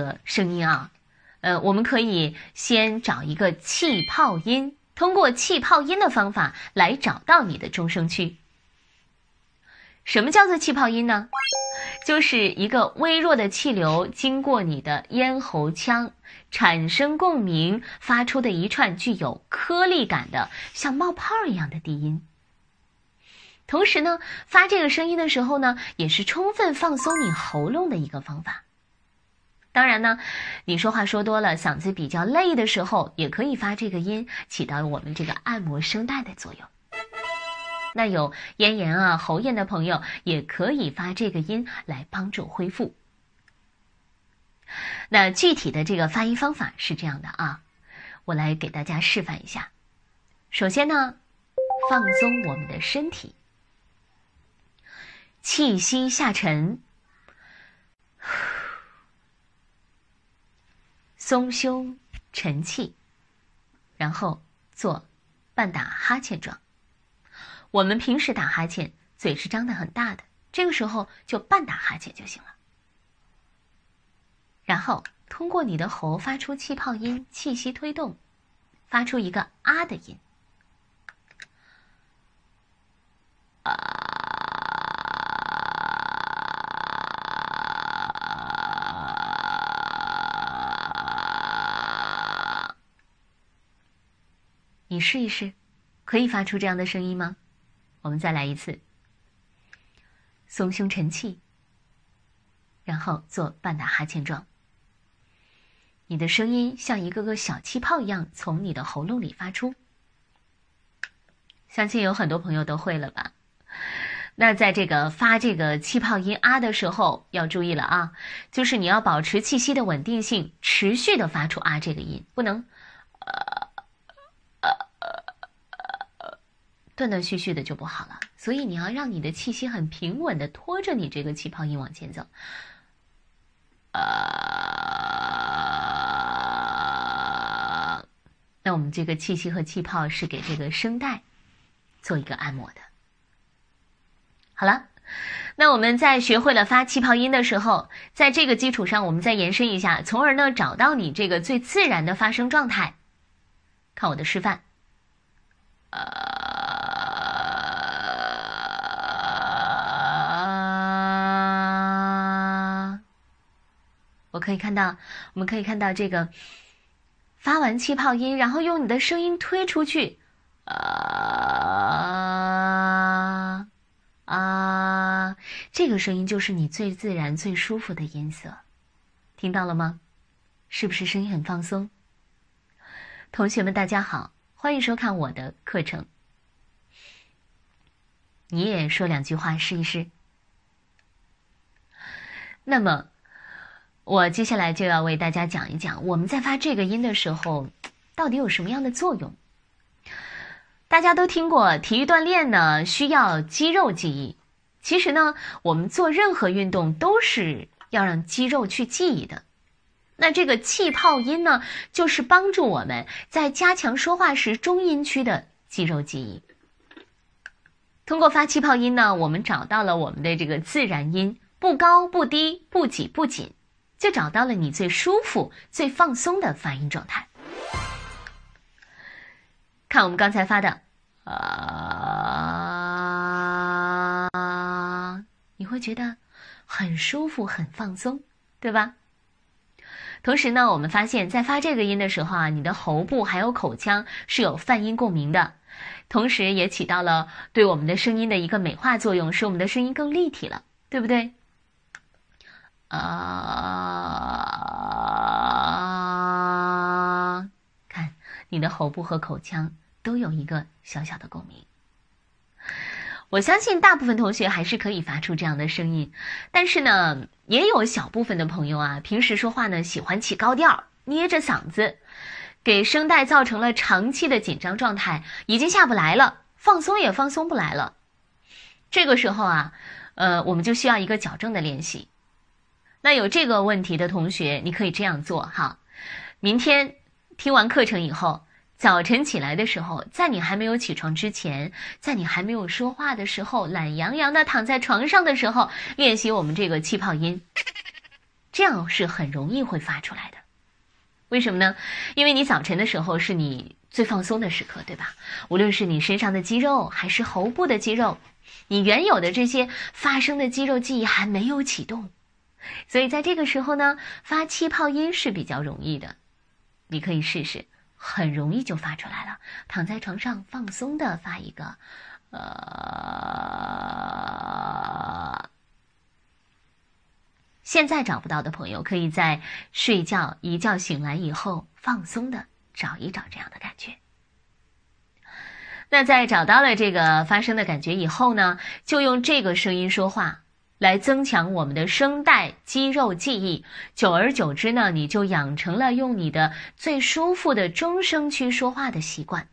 的声音啊，呃，我们可以先找一个气泡音，通过气泡音的方法来找到你的中声区。什么叫做气泡音呢？就是一个微弱的气流经过你的咽喉腔，产生共鸣，发出的一串具有颗粒感的像冒泡一样的低音。同时呢，发这个声音的时候呢，也是充分放松你喉咙的一个方法。当然呢，你说话说多了，嗓子比较累的时候，也可以发这个音，起到我们这个按摩声带的作用。那有咽炎啊、喉炎的朋友，也可以发这个音来帮助恢复。那具体的这个发音方法是这样的啊，我来给大家示范一下。首先呢，放松我们的身体，气息下沉，松胸沉气，然后做半打哈欠状。我们平时打哈欠，嘴是张的很大的，这个时候就半打哈欠就行了。然后通过你的喉发出气泡音，气息推动，发出一个啊的音。啊！你试一试，可以发出这样的声音吗？我们再来一次，松胸沉气，然后做半打哈欠状。你的声音像一个个小气泡一样从你的喉咙里发出。相信有很多朋友都会了吧？那在这个发这个气泡音啊的时候要注意了啊，就是你要保持气息的稳定性，持续的发出啊这个音，不能。断断续续的就不好了，所以你要让你的气息很平稳的拖着你这个气泡音往前走。啊，那我们这个气息和气泡是给这个声带做一个按摩的。好了，那我们在学会了发气泡音的时候，在这个基础上，我们再延伸一下，从而呢找到你这个最自然的发声状态。看我的示范。可以看到，我们可以看到这个发完气泡音，然后用你的声音推出去，啊啊，这个声音就是你最自然、最舒服的音色，听到了吗？是不是声音很放松？同学们，大家好，欢迎收看我的课程。你也说两句话试一试。那么。我接下来就要为大家讲一讲，我们在发这个音的时候，到底有什么样的作用？大家都听过体育锻炼呢，需要肌肉记忆。其实呢，我们做任何运动都是要让肌肉去记忆的。那这个气泡音呢，就是帮助我们在加强说话时中音区的肌肉记忆。通过发气泡音呢，我们找到了我们的这个自然音，不高不低，不挤不紧。就找到了你最舒服、最放松的发音状态。看我们刚才发的，啊，你会觉得很舒服、很放松，对吧？同时呢，我们发现，在发这个音的时候啊，你的喉部还有口腔是有泛音共鸣的，同时也起到了对我们的声音的一个美化作用，使我们的声音更立体了，对不对？啊，看你的喉部和口腔都有一个小小的共鸣。我相信大部分同学还是可以发出这样的声音，但是呢，也有小部分的朋友啊，平时说话呢喜欢起高调，捏着嗓子，给声带造成了长期的紧张状态，已经下不来了，放松也放松不来了。这个时候啊，呃，我们就需要一个矫正的练习。那有这个问题的同学，你可以这样做哈。明天听完课程以后，早晨起来的时候，在你还没有起床之前，在你还没有说话的时候，懒洋洋的躺在床上的时候，练习我们这个气泡音。这样是很容易会发出来的。为什么呢？因为你早晨的时候是你最放松的时刻，对吧？无论是你身上的肌肉还是喉部的肌肉，你原有的这些发声的肌肉记忆还没有启动，所以在这个时候呢，发气泡音是比较容易的。你可以试试，很容易就发出来了。躺在床上放松的发一个，呃。现在找不到的朋友，可以在睡觉一觉醒来以后，放松的找一找这样的感觉。那在找到了这个发声的感觉以后呢，就用这个声音说话，来增强我们的声带肌肉记忆。久而久之呢，你就养成了用你的最舒服的中声区说话的习惯。